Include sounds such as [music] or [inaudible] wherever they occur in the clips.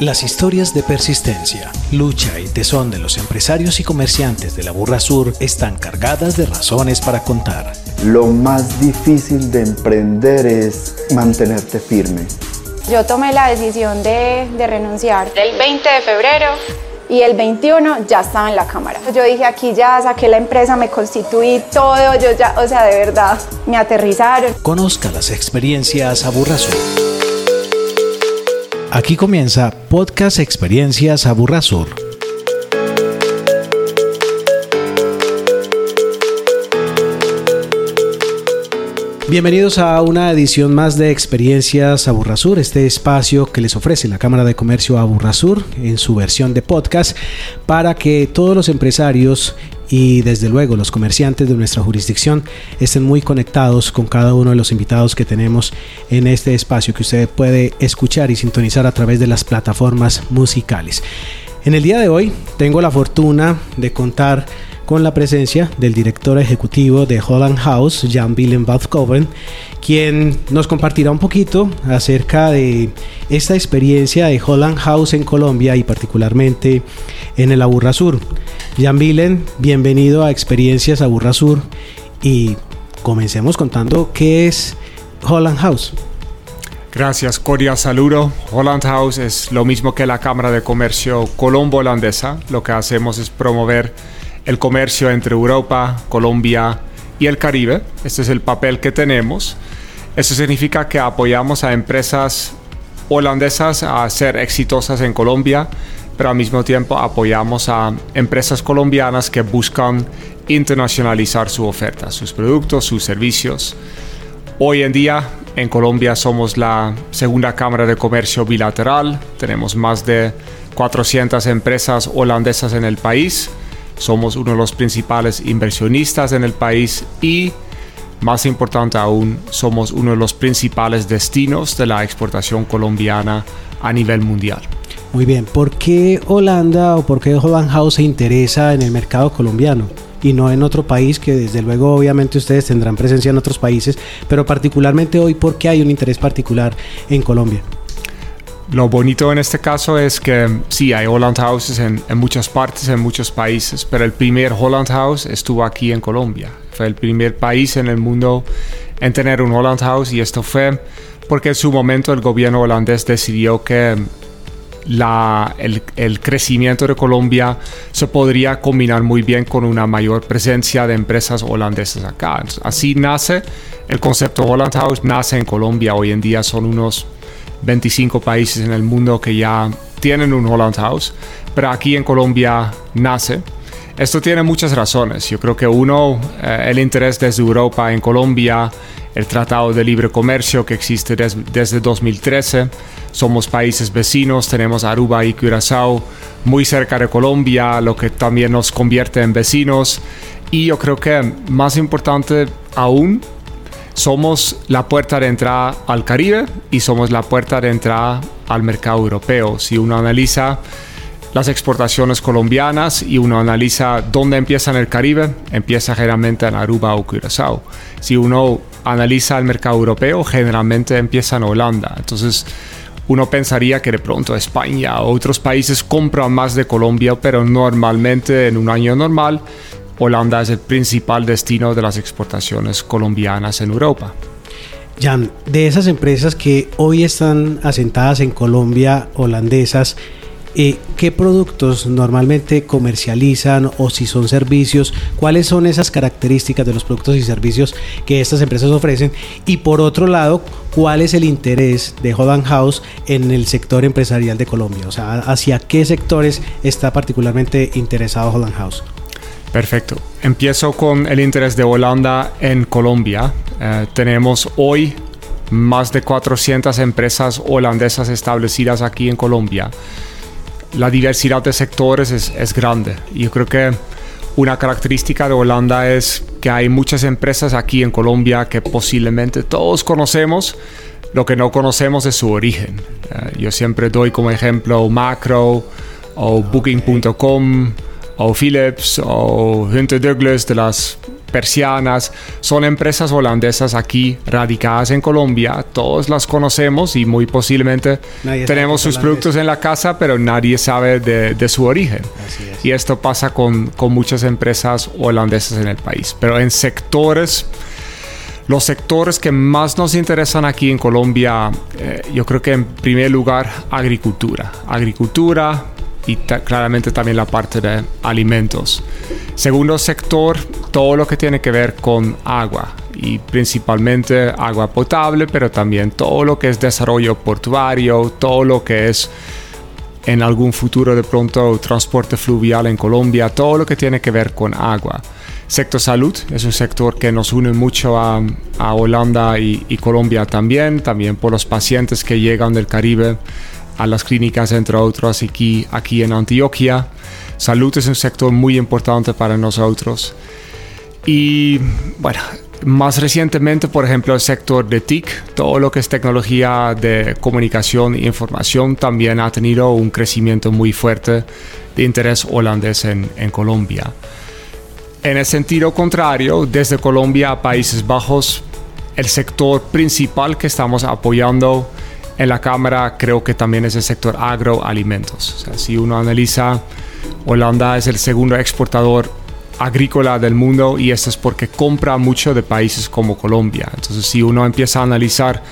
Las historias de persistencia, lucha y tesón de los empresarios y comerciantes de la Burra Sur están cargadas de razones para contar. Lo más difícil de emprender es mantenerte firme. Yo tomé la decisión de, renunciar el 20 de febrero y el 21 ya estaba en la cámara. Yo dije, aquí ya saqué la empresa, me constituí todo, yo ya, o sea, de verdad, me aterrizaron. Conozca las experiencias a Burra Sur. Aquí comienza Podcast Experiencias Aburrasur. Bienvenidos a una edición más de Experiencias Aburrasur, este espacio que les ofrece la Cámara de Comercio Aburrasur en su versión de podcast para que todos los empresarios y desde luego los comerciantes de nuestra jurisdicción estén muy conectados con cada uno de los invitados que tenemos en este espacio que usted puede escuchar y sintonizar a través de las plataformas musicales. En el día de hoy tengo la fortuna de contar con la presencia del director ejecutivo de Holland House, Jan Willem Badkoven, quien nos compartirá un poquito acerca de esta experiencia de Holland House en Colombia y particularmente en el Aburra Sur. Jan Willem, bienvenido a Experiencias Aburra Sur y comencemos contando qué es Holland House. Gracias, cordial saludo. Holland House es lo mismo que la Cámara de Comercio Colombo-Holandesa. Lo que hacemos es promover el comercio entre Europa, Colombia y el Caribe. Este es el papel que tenemos. Eso significa que apoyamos a empresas holandesas a ser exitosas en Colombia, pero al mismo tiempo apoyamos a empresas colombianas que buscan internacionalizar su oferta, sus productos, sus servicios. Hoy en día en Colombia somos la segunda Cámara de Comercio bilateral, tenemos más de 400 empresas holandesas en el país somos uno de los principales inversionistas en el país y, más importante aún, somos uno de los principales destinos de la exportación colombiana a nivel mundial. Muy bien, ¿por qué Holanda o por qué Holland House se interesa en el mercado colombiano? y no en otro país, que desde luego obviamente ustedes tendrán presencia en otros países, pero particularmente hoy, ¿por qué hay un interés particular en Colombia? Lo bonito en este caso es que sí, hay Holland Houses en, muchas partes, en muchos países, pero el primer Holland House estuvo aquí en Colombia. Fue el primer país en el mundo en tener un Holland House y esto fue porque en su momento el gobierno holandés decidió que el, el, crecimiento de Colombia se podría combinar muy bien con una mayor presencia de empresas holandesas acá. Así nace el concepto Holland House, nace en Colombia. Hoy en día son unos 25 países en el mundo que ya tienen un Holland House, pero aquí en Colombia nace. Esto tiene muchas razones. Yo creo que uno, eh, el interés desde Europa en Colombia, el Tratado de Libre Comercio que existe desde 2013. Somos países vecinos, tenemos Aruba y Curazao muy cerca de Colombia, lo que también nos convierte en vecinos. Y yo creo que más importante aún somos la puerta de entrada al Caribe y somos la puerta de entrada al mercado europeo. Si uno analiza las exportaciones colombianas y uno analiza dónde empieza en el Caribe, empieza generalmente en Aruba o Curazao. Si uno analiza el mercado europeo, generalmente empieza en Holanda. Entonces, uno pensaría que de pronto España o otros países compran más de Colombia, pero normalmente en un año normal Holanda es el principal destino de las exportaciones colombianas en Europa. Jan, de esas empresas que hoy están asentadas en Colombia, holandesas, eh, ¿qué productos normalmente comercializan o si son servicios? ¿Cuáles son esas características de los productos y servicios que estas empresas ofrecen? Y por otro lado, ¿cuál es el interés de Holland House en el sector empresarial de Colombia? O sea, ¿hacia qué sectores está particularmente interesado Holland House? Perfecto. Empiezo con el interés de Holanda en Colombia. Eh, tenemos hoy más de 400 empresas holandesas establecidas aquí en Colombia. La diversidad de sectores es, es grande. Yo creo que una característica de Holanda es que hay muchas empresas aquí en Colombia que posiblemente todos conocemos, lo que no conocemos es su origen. Eh, yo siempre doy como ejemplo Macro o Booking.com o Philips o Hunter Douglas de las persianas, son empresas holandesas aquí radicadas en Colombia. Todos las conocemos y muy posiblemente tenemos sus productos en la casa, pero nadie sabe de, su origen. Y esto pasa con, con muchas empresas holandesas en el país. Pero en sectores los sectores que más nos interesan aquí en Colombia, eh, yo creo que en primer lugar agricultura. Agricultura y claramente también la parte de alimentos. Segundo sector, todo lo que tiene que ver con agua y principalmente agua potable, pero también todo lo que es desarrollo portuario, todo lo que es en algún futuro de pronto transporte fluvial en Colombia, todo lo que tiene que ver con agua. Sector salud es un sector que nos une mucho a, Holanda y, Colombia también, también por los pacientes que llegan del Caribe a las clínicas, entre otros, aquí, aquí en Antioquia. Salud es un sector muy importante para nosotros. Y bueno, más recientemente, por ejemplo, el sector de TIC, todo lo que es tecnología de comunicación e información, también ha tenido un crecimiento muy fuerte de interés holandés en, en Colombia. En el sentido contrario, desde Colombia a Países Bajos, el sector principal que estamos apoyando en la Cámara creo que también es el sector agroalimentos. Si uno analiza, Holanda es el segundo exportador agrícola del mundo y esto es porque compra mucho de países como Colombia. Entonces, si uno empieza a analizar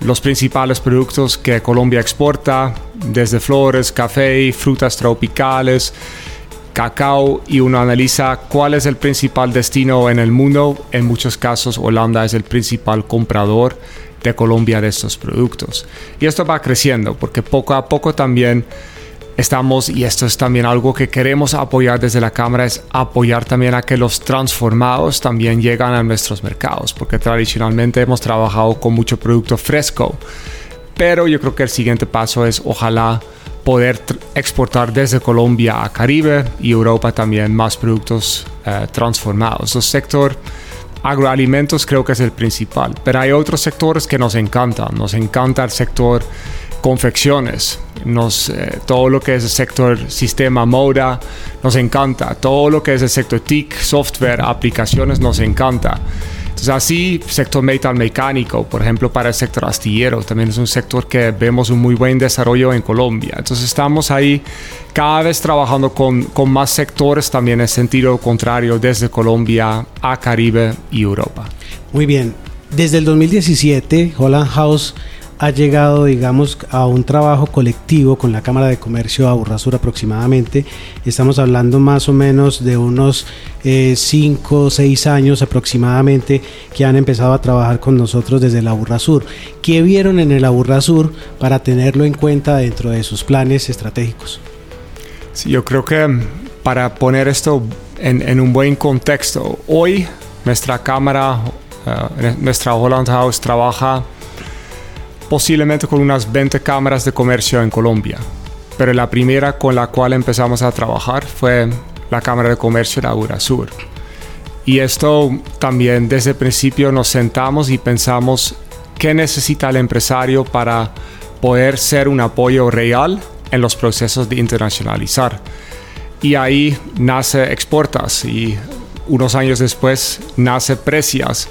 los principales productos que Colombia exporta, desde flores, café, frutas tropicales, cacao y uno analiza cuál es el principal destino en el mundo, en muchos casos Holanda es el principal comprador de Colombia de estos productos. Y esto va creciendo porque poco a poco también estamos, y esto es también algo que queremos apoyar desde la Cámara, es apoyar también a que los transformados también llegan a nuestros mercados, porque tradicionalmente hemos trabajado con mucho producto fresco. Pero yo creo que el siguiente paso es ojalá poder exportar desde Colombia a Caribe y Europa también más productos eh, transformados. El sector agroalimentos creo que es el principal, pero hay otros sectores que nos encantan. Nos encanta el sector confecciones, nos, eh, todo lo que es el sector sistema moda nos encanta, todo lo que es el sector TIC, software, aplicaciones nos encanta. Entonces así, sector metal mecánico, por ejemplo, para el sector astillero, también es un sector que vemos un muy buen desarrollo en Colombia. Entonces estamos ahí cada vez trabajando con, con más sectores también en sentido contrario, desde Colombia a Caribe y Europa. Muy bien. Desde el 2017, Holland House ha llegado, digamos, a un trabajo colectivo con la Cámara de Comercio a Burrasur aproximadamente. Estamos hablando más o menos de unos 5 o 6 años aproximadamente que han empezado a trabajar con nosotros desde la Burrasur. ¿Qué vieron en el Aburrasur para tenerlo en cuenta dentro de sus planes estratégicos? Yo creo que mm, para poner esto en, un buen contexto, hoy nuestra Cámara, eh, nuestra Holland House trabaja posiblemente con unas 20 cámaras de comercio en Colombia. Pero la primera con la cual empezamos a trabajar fue la Cámara de Comercio de Aura Sur. Y esto también desde el principio nos sentamos y pensamos qué necesita el empresario para poder ser un apoyo real en los procesos de internacionalizar. Y ahí nace Exportas y unos años después nace Precias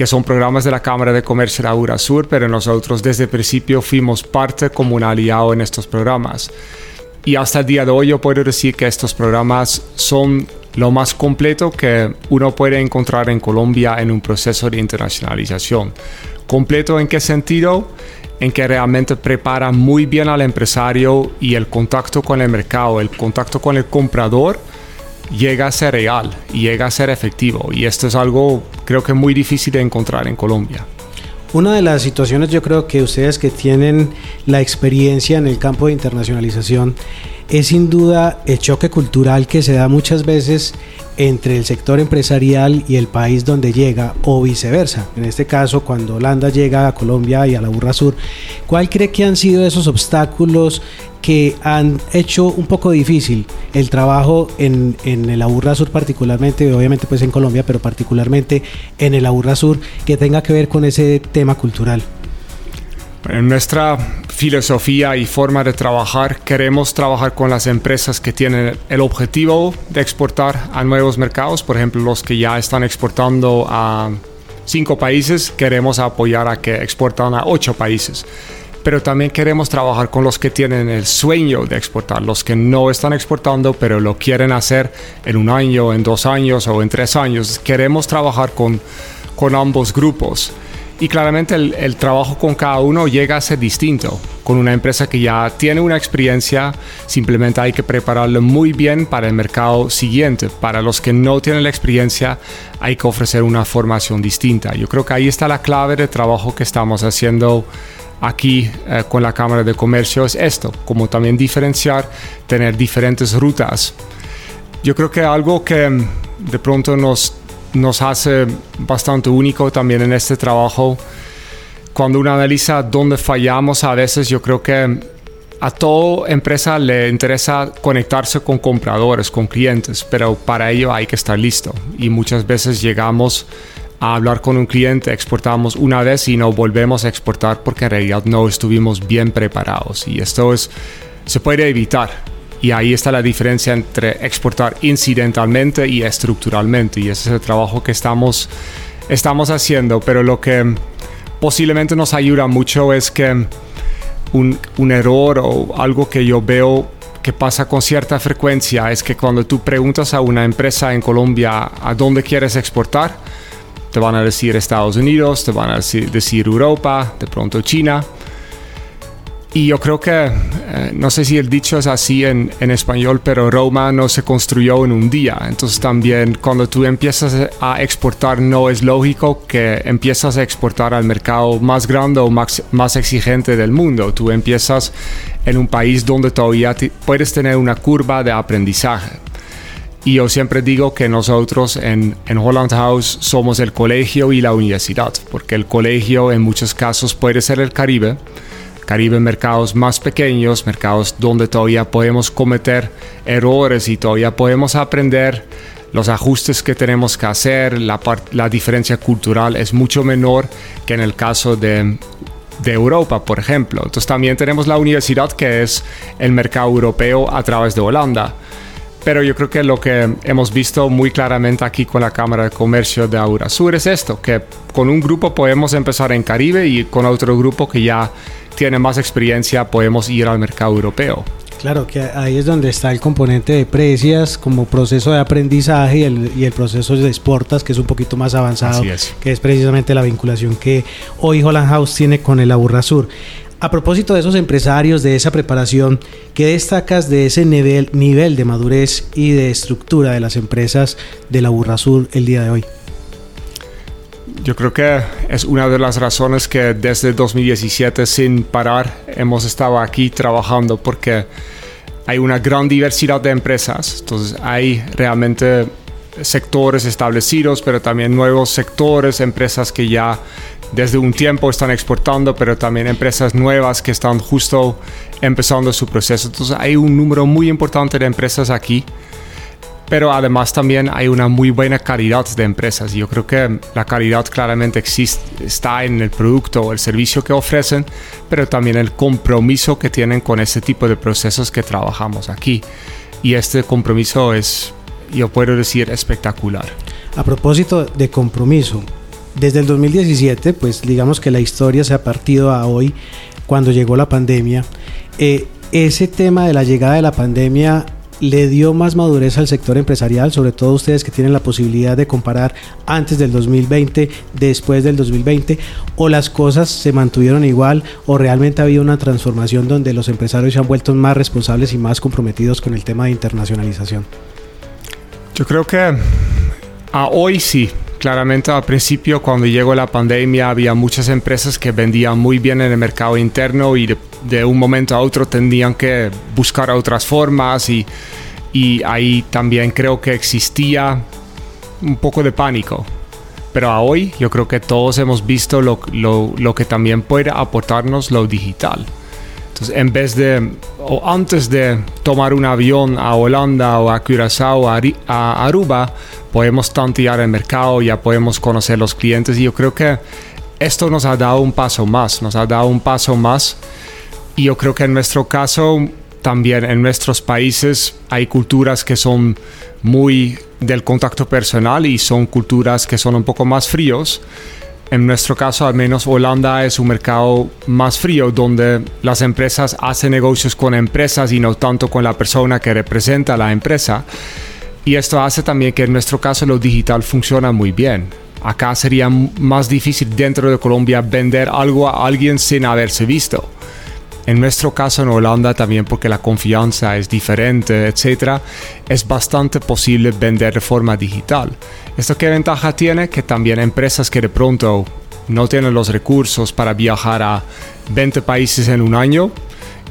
que son programas de la Cámara de Comercio de Aura Sur, pero nosotros desde el principio fuimos parte como un aliado en estos programas. Y hasta el día de hoy yo puedo decir que estos programas son lo más completo que uno puede encontrar en Colombia en un proceso de internacionalización. ¿Completo en qué sentido? En que realmente prepara muy bien al empresario y el contacto con el mercado, el contacto con el comprador llega a ser real y llega a ser efectivo. Y esto es algo creo que muy difícil de encontrar en Colombia. Una de las situaciones yo creo que ustedes que tienen la experiencia en el campo de internacionalización es sin duda el choque cultural que se da muchas veces entre el sector empresarial y el país donde llega o viceversa. En este caso, cuando Holanda llega a Colombia y a la Burra Sur, ¿cuál cree que han sido esos obstáculos que han hecho un poco difícil el trabajo en, en el Aburra Sur particularmente, obviamente pues en Colombia, pero particularmente en el Aburra Sur, que tenga que ver con ese tema cultural? En nuestra filosofía y forma de trabajar. Queremos trabajar con las empresas que tienen el objetivo de exportar a nuevos mercados, por ejemplo, los que ya están exportando a cinco países, queremos apoyar a que exportan a ocho países. Pero también queremos trabajar con los que tienen el sueño de exportar, los que no están exportando, pero lo quieren hacer en un año, en dos años o en tres años. Queremos trabajar con, con ambos grupos. Y claramente el, trabajo con cada uno llega a ser distinto. Con una empresa que ya tiene una experiencia, simplemente hay que prepararlo muy bien para el mercado siguiente. Para los que no tienen la experiencia, hay que ofrecer una formación distinta. Yo creo que ahí está la clave del trabajo que estamos haciendo aquí eh, con la Cámara de Comercio es esto, como también diferenciar, tener diferentes rutas. Yo creo que algo que mm, de pronto nos nos hace bastante único también en este trabajo. Cuando uno analiza dónde fallamos a veces, yo creo que a toda empresa le interesa conectarse con compradores, con clientes, pero para ello hay que estar listo. Y muchas veces llegamos a hablar con un cliente, exportamos una vez y no volvemos a exportar porque en realidad no estuvimos bien preparados. Y esto es, se puede evitar y ahí está la diferencia entre exportar incidentalmente y estructuralmente. Y ese es el trabajo que estamos, estamos haciendo. Pero lo que posiblemente nos ayuda mucho es que un, un error o algo que yo veo que pasa con cierta frecuencia es que cuando tú preguntas a una empresa en Colombia a dónde quieres exportar, te van a decir Estados Unidos, te van a decir, Europa, de pronto China. Y yo creo que, eh, no sé si el dicho es así en, en, español, pero Roma no se construyó en un día. Entonces también cuando tú empiezas a exportar no es lógico que empiezas a exportar al mercado más grande o más, más exigente del mundo. Tú empiezas en un país donde todavía puedes tener una curva de aprendizaje. Y yo siempre digo que nosotros en, en Holland House somos el colegio y la universidad, porque el colegio en muchos casos puede ser el Caribe, Caribe mercados más pequeños, mercados donde todavía podemos cometer errores y todavía podemos aprender los ajustes que tenemos que hacer, la, la diferencia cultural es mucho menor que en el caso de, de Europa, por ejemplo. Entonces también tenemos la universidad que es el mercado europeo a través de Holanda. Pero yo creo que lo que hemos visto muy claramente aquí con la Cámara de Comercio de Aurasur es esto, que con un grupo podemos empezar en Caribe y con otro grupo que ya tiene más experiencia podemos ir al mercado europeo. Claro, que ahí es donde está el componente de precios como proceso de aprendizaje y el, y el proceso de exportas, que es un poquito más avanzado, que es precisamente la vinculación que hoy Holland House tiene con el Aburrasur. A propósito de esos empresarios, de esa preparación, ¿qué destacas de ese nivel, nivel de madurez y de estructura de las empresas de la Sur el día de hoy? Yo creo que es una de las razones que desde 2017 sin parar hemos estado aquí trabajando porque hay una gran diversidad de empresas. Entonces hay realmente sectores establecidos, pero también nuevos sectores, empresas que ya desde un tiempo están exportando, pero también empresas nuevas que están justo empezando su proceso. Entonces hay un número muy importante de empresas aquí pero además también hay una muy buena calidad de empresas. Yo creo que la calidad claramente existe, está en el producto o el servicio que ofrecen, pero también el compromiso que tienen con ese tipo de procesos que trabajamos aquí. Y este compromiso es, yo puedo decir, espectacular. A propósito de compromiso, desde el 2017, pues digamos que la historia se ha partido a hoy, cuando llegó la pandemia. Eh, ese tema de la llegada de la pandemia le dio más madurez al sector empresarial, sobre todo ustedes que tienen la posibilidad de comparar antes del 2020, después del 2020, o las cosas se mantuvieron igual o realmente ha habido una transformación donde los empresarios se han vuelto más responsables y más comprometidos con el tema de internacionalización? Yo creo que a hoy sí. Claramente al principio cuando llegó la pandemia había muchas empresas que vendían muy bien en el mercado interno y de un momento a otro tendrían que buscar otras formas y, y ahí también creo que existía un poco de pánico. Pero hoy yo creo que todos hemos visto lo, lo, lo, que también puede aportarnos lo digital. Entonces, en vez de, o antes de tomar un avión a Holanda o a Curazao, a, a Aruba, podemos tantear el mercado, ya podemos conocer los clientes y yo creo que esto nos ha dado un paso más, nos ha dado un paso más y yo creo que en nuestro caso, también en nuestros países hay culturas que son muy del contacto personal y son culturas que son un poco más fríos. En nuestro caso, al menos Holanda es un mercado más frío donde las empresas hacen negocios con empresas y no tanto con la persona que representa la empresa. Y esto hace también que en nuestro caso lo digital funciona muy bien. Acá sería más difícil dentro de Colombia vender algo a alguien sin haberse visto. En nuestro caso en Holanda también porque la confianza es diferente, etcétera, es bastante posible vender de forma digital. ¿Esto qué ventaja tiene? Que también empresas que de pronto no tienen los recursos para viajar a 20 países en un año,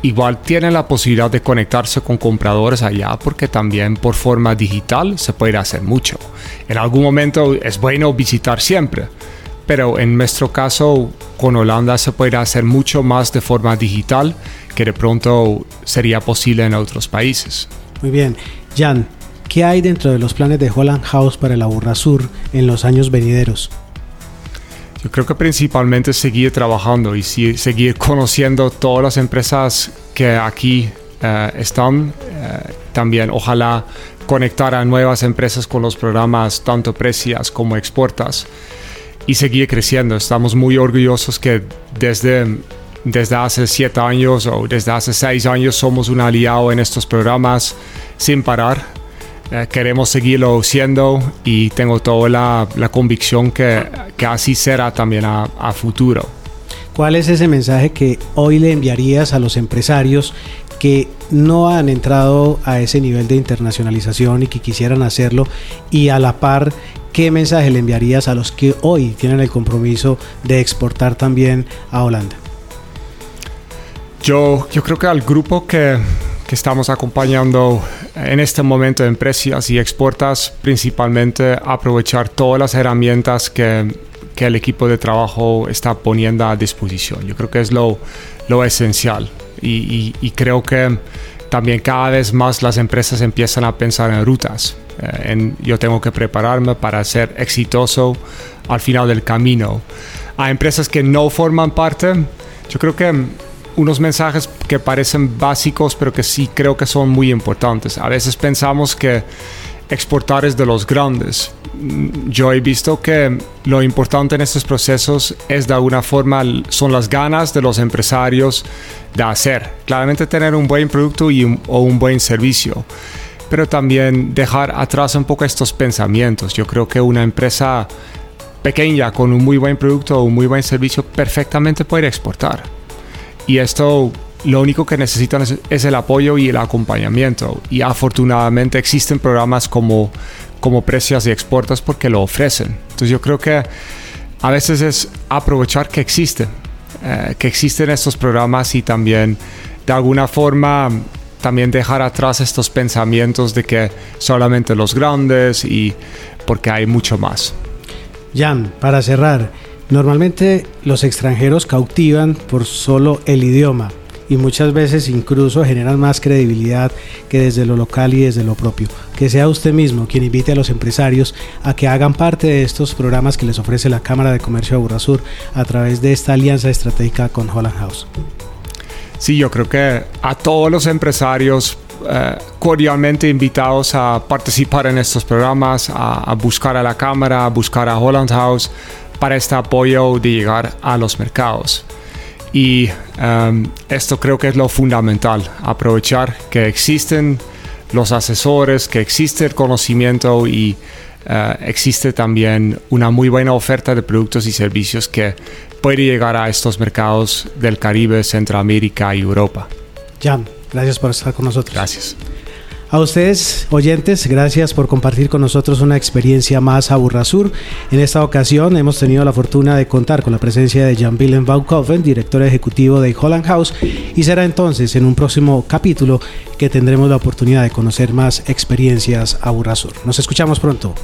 igual tienen la posibilidad de conectarse con compradores allá porque también por forma digital se puede hacer mucho. En algún momento es bueno visitar siempre, pero en nuestro caso con Holanda se puede hacer mucho más de forma digital que de pronto sería posible en otros países. Muy bien. Jan, ¿qué hay dentro de los planes de Holland House para el Aburra Sur en los años venideros? Yo creo que principalmente seguir trabajando y seguir [laughs] conociendo todas las empresas que aquí eh, están. Eh, también ojalá conectar a nuevas empresas con los programas tanto Precias como Exportas y seguir creciendo. Estamos muy orgullosos que desde, desde hace siete años o desde hace seis años somos un aliado en estos programas sin parar. Eh, queremos seguirlo siendo y tengo toda la, la convicción que, que, así será también a, a futuro. ¿Cuál es ese mensaje que hoy le enviarías a los empresarios que no han entrado a ese nivel de internacionalización y que quisieran hacerlo y a la par ¿qué mensaje le enviarías a los que hoy tienen el compromiso de exportar también a Holanda? Yo, yo creo que al grupo que, que estamos acompañando en este momento en empresas y exportas, principalmente aprovechar todas las herramientas que, que, el equipo de trabajo está poniendo a disposición. Yo creo que es lo, lo esencial y, y, y creo que también cada vez más las empresas empiezan a pensar en rutas eh, yo tengo que prepararme para ser exitoso al final del camino. A empresas que no forman parte, yo creo que unos mensajes que parecen básicos, pero que sí creo que son muy importantes. A veces pensamos que exportar es de los grandes. Yo he visto que lo importante en estos procesos es de alguna forma son las ganas de los empresarios de hacer. Claramente tener un buen producto y o un buen servicio pero también dejar atrás un poco estos pensamientos. Yo creo que una empresa pequeña con un muy buen producto o un muy buen servicio perfectamente puede exportar. Y esto lo único que necesitan es, el apoyo y el acompañamiento. Y afortunadamente existen programas como, como Precios y Exportas porque lo ofrecen. Entonces yo creo que a veces es aprovechar que existen, eh, que existen estos programas y también de alguna forma también dejar atrás estos pensamientos de que solamente los grandes y porque hay mucho más. Jan, para cerrar, normalmente los extranjeros cautivan por solo el idioma y muchas veces incluso generan más credibilidad que desde lo local y desde lo propio. Que sea usted mismo quien invite a los empresarios a que hagan parte de estos programas que les ofrece la Cámara de Comercio de Burrasur a través de esta alianza estratégica con Holland House. Sí, yo creo que a todos los empresarios eh, cordialmente invitados a participar en estos programas, a, buscar a la Cámara, a buscar a Holland House para este apoyo de llegar a los mercados. Y em, esto creo que es lo fundamental, aprovechar que existen los asesores, que existe el conocimiento y eh, existe también una muy buena oferta de productos y servicios que puede llegar a estos mercados del Caribe, Centroamérica y Europa. Jan, gracias por estar con nosotros. Gracias. A ustedes, oyentes, gracias por compartir con nosotros una experiencia más a Burrasur. En esta ocasión hemos tenido la fortuna de contar con la presencia de Jan Willem Baukoven, director ejecutivo de Holland House, y será entonces en un próximo capítulo que tendremos la oportunidad de conocer más experiencias a Burrasur. Nos escuchamos pronto.